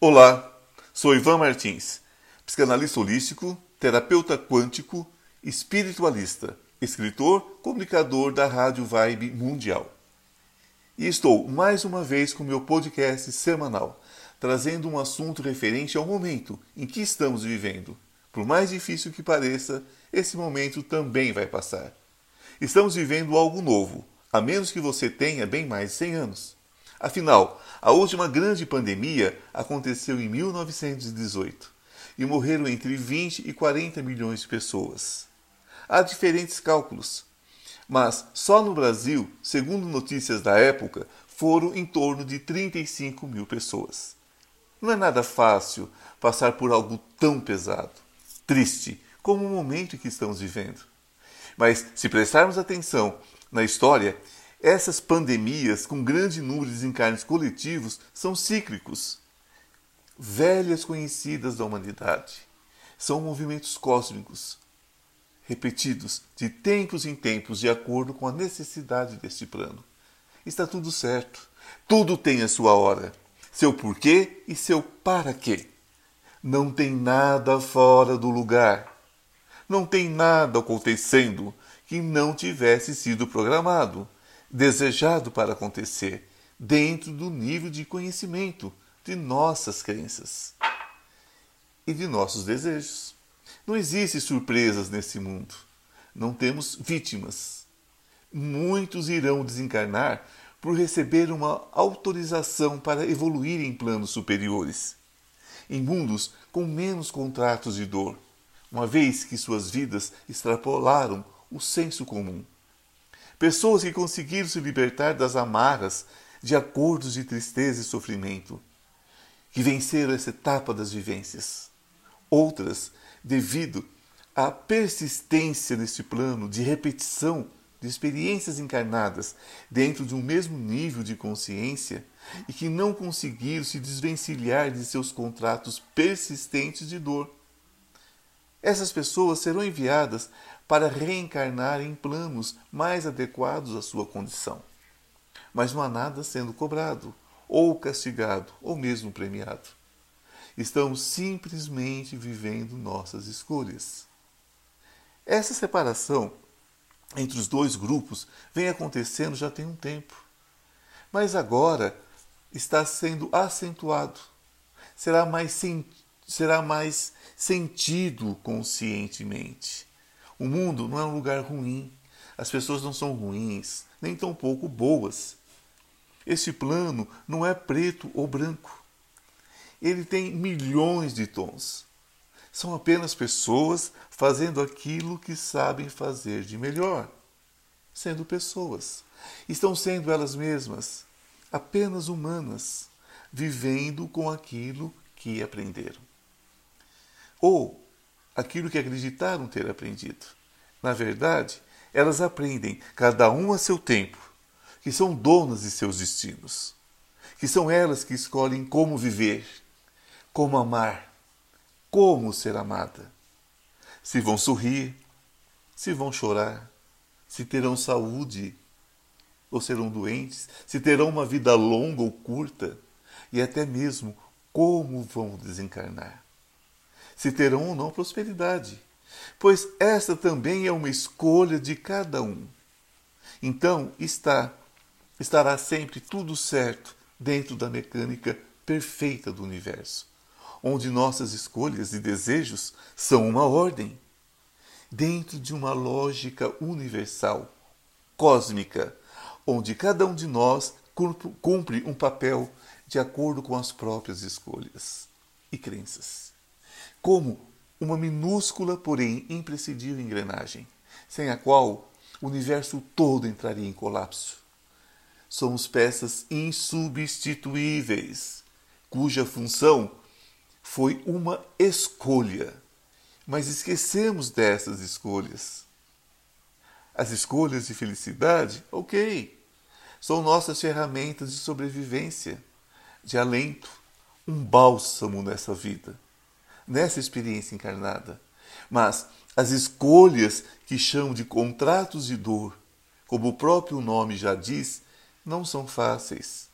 Olá, sou Ivan Martins, psicanalista holístico, terapeuta quântico, espiritualista, escritor, comunicador da Rádio Vibe Mundial. E estou mais uma vez com meu podcast semanal, trazendo um assunto referente ao momento em que estamos vivendo. Por mais difícil que pareça, esse momento também vai passar. Estamos vivendo algo novo, a menos que você tenha bem mais de 100 anos. Afinal, a última grande pandemia aconteceu em 1918 e morreram entre 20 e 40 milhões de pessoas. Há diferentes cálculos, mas só no Brasil, segundo notícias da época, foram em torno de 35 mil pessoas. Não é nada fácil passar por algo tão pesado, triste, como o momento que estamos vivendo. Mas se prestarmos atenção na história, essas pandemias com grande número de desencarnes coletivos são cíclicos, velhas conhecidas da humanidade. São movimentos cósmicos, repetidos de tempos em tempos, de acordo com a necessidade deste plano. Está tudo certo. Tudo tem a sua hora, seu porquê e seu para quê. Não tem nada fora do lugar. Não tem nada acontecendo que não tivesse sido programado desejado para acontecer dentro do nível de conhecimento de nossas crenças e de nossos desejos. Não existem surpresas nesse mundo. Não temos vítimas. Muitos irão desencarnar por receber uma autorização para evoluir em planos superiores, em mundos com menos contratos de dor, uma vez que suas vidas extrapolaram o senso comum. Pessoas que conseguiram se libertar das amarras de acordos de tristeza e sofrimento, que venceram essa etapa das vivências. Outras, devido à persistência neste plano de repetição de experiências encarnadas dentro de um mesmo nível de consciência e que não conseguiram se desvencilhar de seus contratos persistentes de dor. Essas pessoas serão enviadas para reencarnar em planos mais adequados à sua condição. Mas não há nada sendo cobrado, ou castigado, ou mesmo premiado. Estamos simplesmente vivendo nossas escolhas. Essa separação entre os dois grupos vem acontecendo já tem um tempo. Mas agora está sendo acentuado. Será mais, será mais sentido conscientemente. O mundo não é um lugar ruim. As pessoas não são ruins, nem tampouco boas. Esse plano não é preto ou branco. Ele tem milhões de tons. São apenas pessoas fazendo aquilo que sabem fazer de melhor. Sendo pessoas. Estão sendo elas mesmas, apenas humanas, vivendo com aquilo que aprenderam. Ou aquilo que acreditaram ter aprendido. Na verdade, elas aprendem, cada um a seu tempo, que são donas de seus destinos, que são elas que escolhem como viver, como amar, como ser amada. Se vão sorrir, se vão chorar, se terão saúde ou serão doentes, se terão uma vida longa ou curta, e até mesmo como vão desencarnar se terão ou não prosperidade, pois esta também é uma escolha de cada um. Então está estará sempre tudo certo dentro da mecânica perfeita do universo, onde nossas escolhas e desejos são uma ordem, dentro de uma lógica universal, cósmica, onde cada um de nós cumpre um papel de acordo com as próprias escolhas e crenças como uma minúscula, porém imprescindível engrenagem, sem a qual o universo todo entraria em colapso. Somos peças insubstituíveis, cuja função foi uma escolha, mas esquecemos dessas escolhas. As escolhas de felicidade, ok, são nossas ferramentas de sobrevivência, de alento, um bálsamo nessa vida nessa experiência encarnada. Mas as escolhas que chamam de contratos de dor, como o próprio nome já diz, não são fáceis.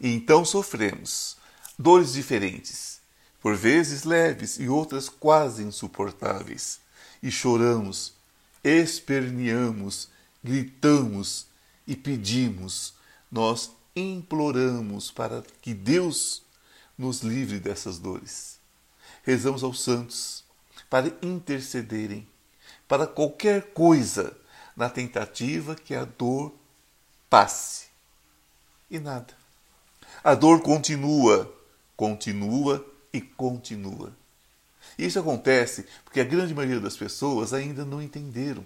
E então sofremos dores diferentes, por vezes leves e outras quase insuportáveis, e choramos, esperneamos, gritamos e pedimos, nós imploramos para que Deus nos livre dessas dores. Rezamos aos santos para intercederem para qualquer coisa na tentativa que a dor passe. E nada. A dor continua, continua e continua. Isso acontece porque a grande maioria das pessoas ainda não entenderam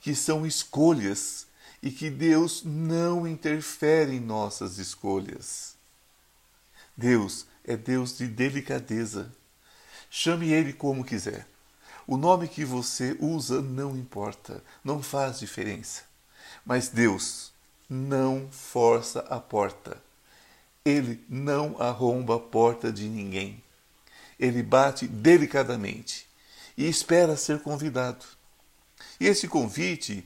que são escolhas e que Deus não interfere em nossas escolhas. Deus é Deus de delicadeza. Chame Ele como quiser. O nome que você usa não importa, não faz diferença. Mas Deus não força a porta. Ele não arromba a porta de ninguém. Ele bate delicadamente e espera ser convidado. E esse convite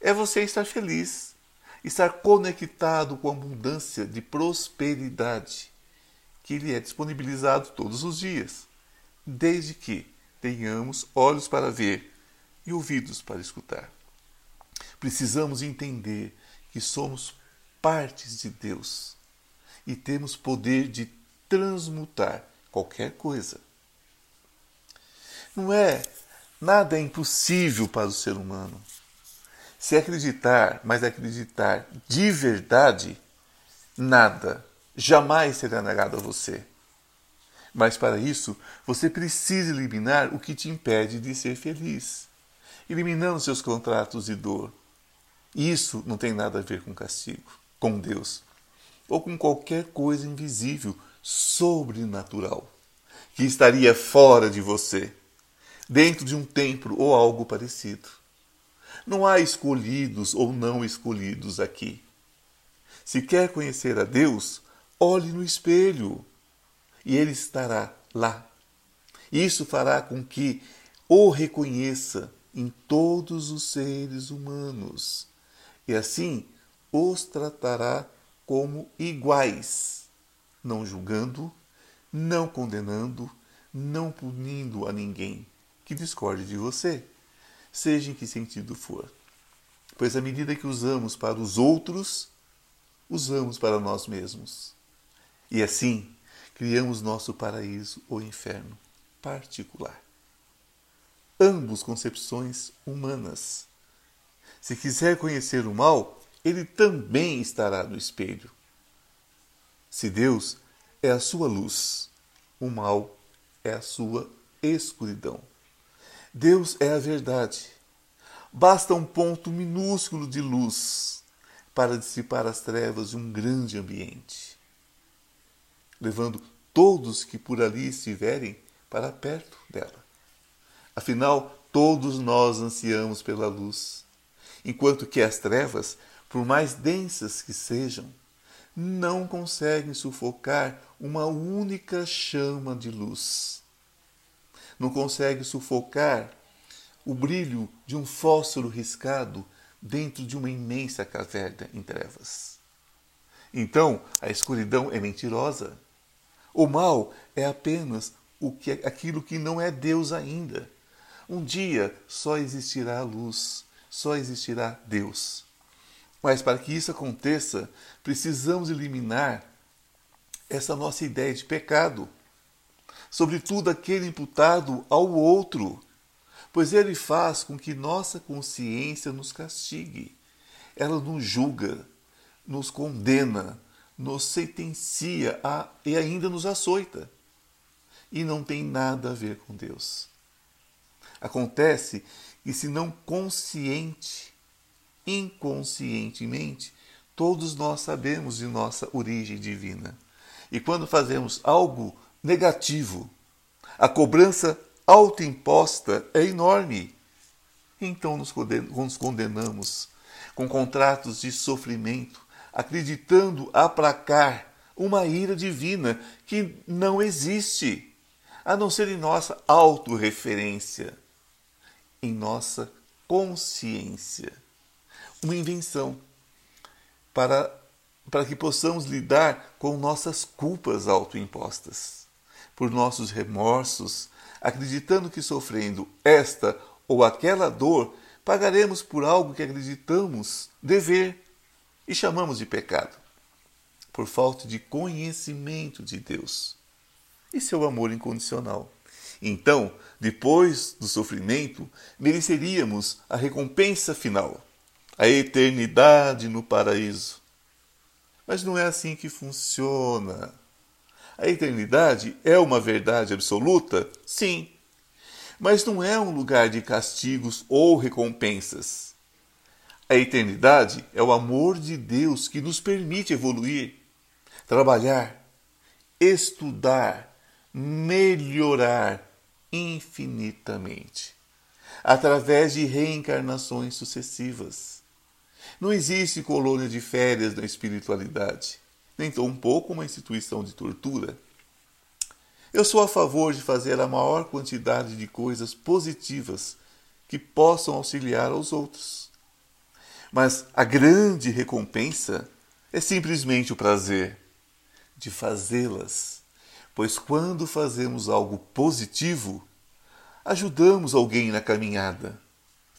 é você estar feliz, estar conectado com a abundância de prosperidade que lhe é disponibilizado todos os dias, desde que tenhamos olhos para ver e ouvidos para escutar. Precisamos entender que somos partes de Deus e temos poder de transmutar qualquer coisa. Não é nada é impossível para o ser humano. Se acreditar, mas acreditar de verdade, nada jamais será negado a você. Mas para isso, você precisa eliminar o que te impede de ser feliz, eliminando seus contratos de dor. Isso não tem nada a ver com castigo, com Deus, ou com qualquer coisa invisível, sobrenatural, que estaria fora de você, dentro de um templo ou algo parecido. Não há escolhidos ou não escolhidos aqui. Se quer conhecer a Deus, olhe no espelho e ele estará lá. Isso fará com que o reconheça em todos os seres humanos e assim os tratará como iguais, não julgando, não condenando, não punindo a ninguém que discorde de você, seja em que sentido for. Pois à medida que usamos para os outros, usamos para nós mesmos. E assim, criamos nosso paraíso ou inferno particular. Ambos concepções humanas. Se quiser conhecer o mal, ele também estará no espelho. Se Deus é a sua luz, o mal é a sua escuridão. Deus é a verdade. Basta um ponto minúsculo de luz para dissipar as trevas de um grande ambiente levando todos que por ali estiverem para perto dela. Afinal, todos nós ansiamos pela luz, enquanto que as trevas, por mais densas que sejam, não conseguem sufocar uma única chama de luz. Não conseguem sufocar o brilho de um fósforo riscado dentro de uma imensa caverna em trevas. Então, a escuridão é mentirosa. O mal é apenas o que aquilo que não é Deus ainda. Um dia só existirá a luz, só existirá Deus. Mas para que isso aconteça, precisamos eliminar essa nossa ideia de pecado, sobretudo aquele imputado ao outro, pois ele faz com que nossa consciência nos castigue. Ela nos julga, nos condena, nos sentencia a, e ainda nos açoita. E não tem nada a ver com Deus. Acontece que, se não consciente, inconscientemente, todos nós sabemos de nossa origem divina. E quando fazemos algo negativo, a cobrança autoimposta é enorme. Então nos condenamos com contratos de sofrimento, acreditando aplacar uma ira divina que não existe, a não ser em nossa autorreferência, em nossa consciência. Uma invenção para para que possamos lidar com nossas culpas autoimpostas, por nossos remorsos, acreditando que sofrendo esta ou aquela dor, pagaremos por algo que acreditamos dever e chamamos de pecado, por falta de conhecimento de Deus e seu amor incondicional. Então, depois do sofrimento, mereceríamos a recompensa final, a eternidade no paraíso. Mas não é assim que funciona. A eternidade é uma verdade absoluta? Sim. Mas não é um lugar de castigos ou recompensas. A eternidade é o amor de Deus que nos permite evoluir, trabalhar, estudar, melhorar infinitamente, através de reencarnações sucessivas. Não existe colônia de férias na espiritualidade, nem tampouco uma instituição de tortura. Eu sou a favor de fazer a maior quantidade de coisas positivas que possam auxiliar aos outros. Mas a grande recompensa é simplesmente o prazer de fazê-las pois quando fazemos algo positivo, ajudamos alguém na caminhada,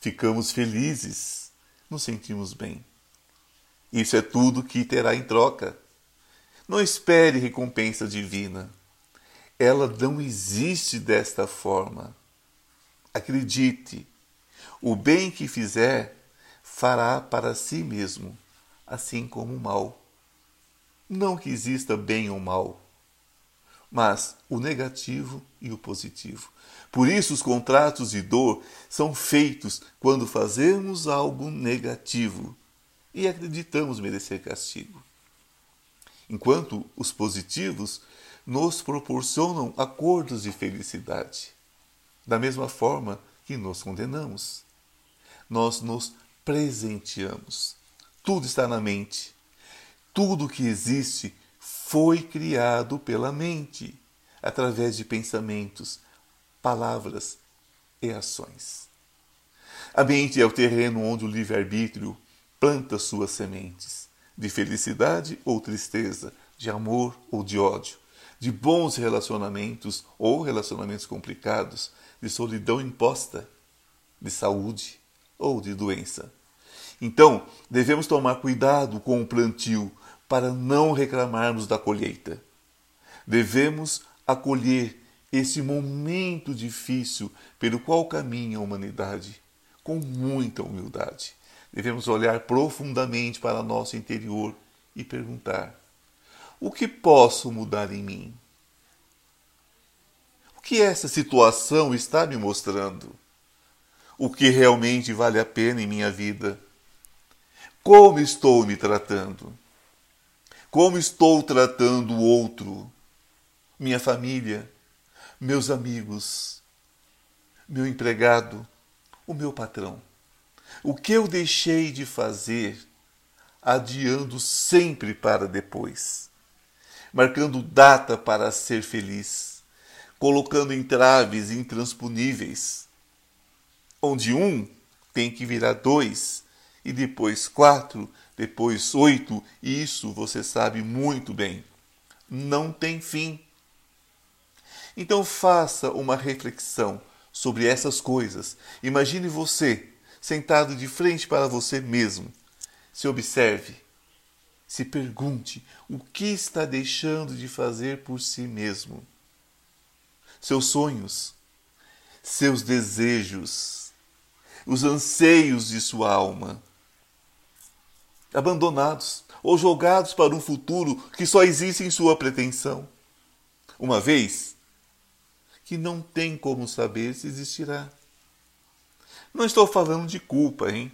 ficamos felizes, nos sentimos bem. Isso é tudo que terá em troca. Não espere recompensa divina. Ela não existe desta forma. Acredite, o bem que fizer fará para si mesmo, assim como o mal. Não que exista bem ou mal mas o negativo e o positivo. Por isso, os contratos de dor são feitos quando fazemos algo negativo e acreditamos merecer castigo. Enquanto os positivos nos proporcionam acordos de felicidade, da mesma forma que nos condenamos. Nós nos presenteamos. Tudo está na mente. Tudo que existe foi criado pela mente, através de pensamentos, palavras e ações. A mente é o terreno onde o livre-arbítrio planta suas sementes, de felicidade ou tristeza, de amor ou de ódio, de bons relacionamentos ou relacionamentos complicados, de solidão imposta, de saúde ou de doença. Então, devemos tomar cuidado com o plantio para não reclamarmos da colheita. Devemos acolher esse momento difícil pelo qual caminha a humanidade com muita humildade. Devemos olhar profundamente para nosso interior e perguntar: o que posso mudar em mim? O que essa situação está me mostrando? O que realmente vale a pena em minha vida? Como estou me tratando? Como estou tratando o outro, minha família, meus amigos, meu empregado, o meu patrão? O que eu deixei de fazer, adiando sempre para depois, marcando data para ser feliz, colocando entraves intransponíveis, onde um tem que virar dois e depois quatro depois oito, e isso você sabe muito bem. Não tem fim. Então faça uma reflexão sobre essas coisas. Imagine você sentado de frente para você mesmo. Se observe. Se pergunte o que está deixando de fazer por si mesmo. Seus sonhos, seus desejos, os anseios de sua alma abandonados ou jogados para um futuro que só existe em sua pretensão. Uma vez que não tem como saber se existirá. Não estou falando de culpa, hein?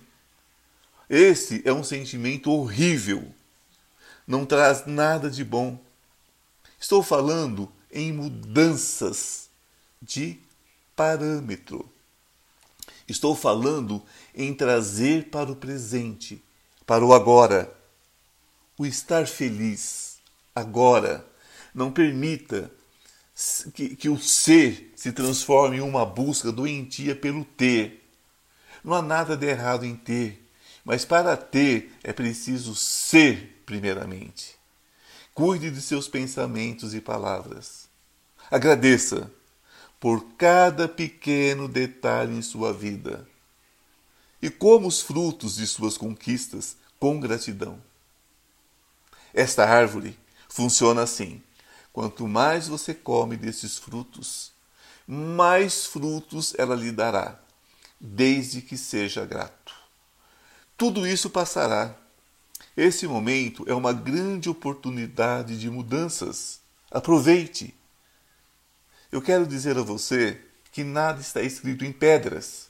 Esse é um sentimento horrível. Não traz nada de bom. Estou falando em mudanças de parâmetro. Estou falando em trazer para o presente para o agora. O estar feliz agora não permita que, que o ser se transforme em uma busca doentia pelo ter. Não há nada de errado em ter. Mas para ter é preciso ser primeiramente. Cuide de seus pensamentos e palavras. Agradeça por cada pequeno detalhe em sua vida e como os frutos de suas conquistas com gratidão. Esta árvore funciona assim: quanto mais você come desses frutos, mais frutos ela lhe dará, desde que seja grato. Tudo isso passará. Esse momento é uma grande oportunidade de mudanças. Aproveite! Eu quero dizer a você que nada está escrito em pedras.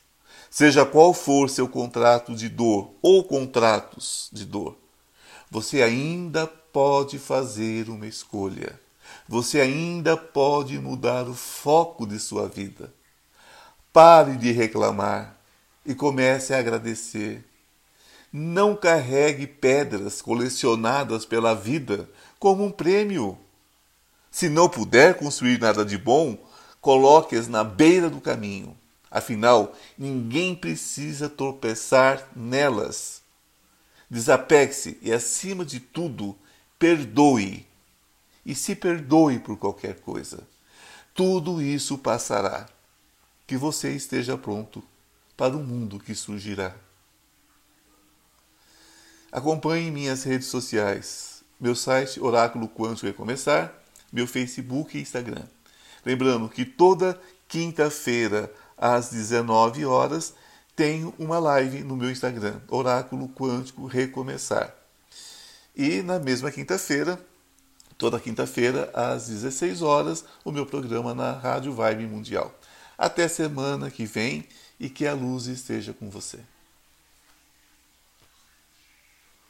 Seja qual for seu contrato de dor ou contratos de dor, você ainda pode fazer uma escolha. Você ainda pode mudar o foco de sua vida. Pare de reclamar e comece a agradecer. Não carregue pedras colecionadas pela vida como um prêmio. Se não puder construir nada de bom, coloque-as na beira do caminho. Afinal, ninguém precisa tropeçar nelas. Desapegue-se e, acima de tudo, perdoe. E se perdoe por qualquer coisa. Tudo isso passará. Que você esteja pronto para o mundo que surgirá. Acompanhe minhas redes sociais, meu site Oráculo Quântico Recomeçar meu Facebook e Instagram. Lembrando que toda quinta-feira, às 19 horas, tenho uma live no meu Instagram, Oráculo Quântico Recomeçar. E na mesma quinta-feira, toda quinta-feira, às 16 horas, o meu programa na Rádio Vibe Mundial. Até semana que vem e que a luz esteja com você.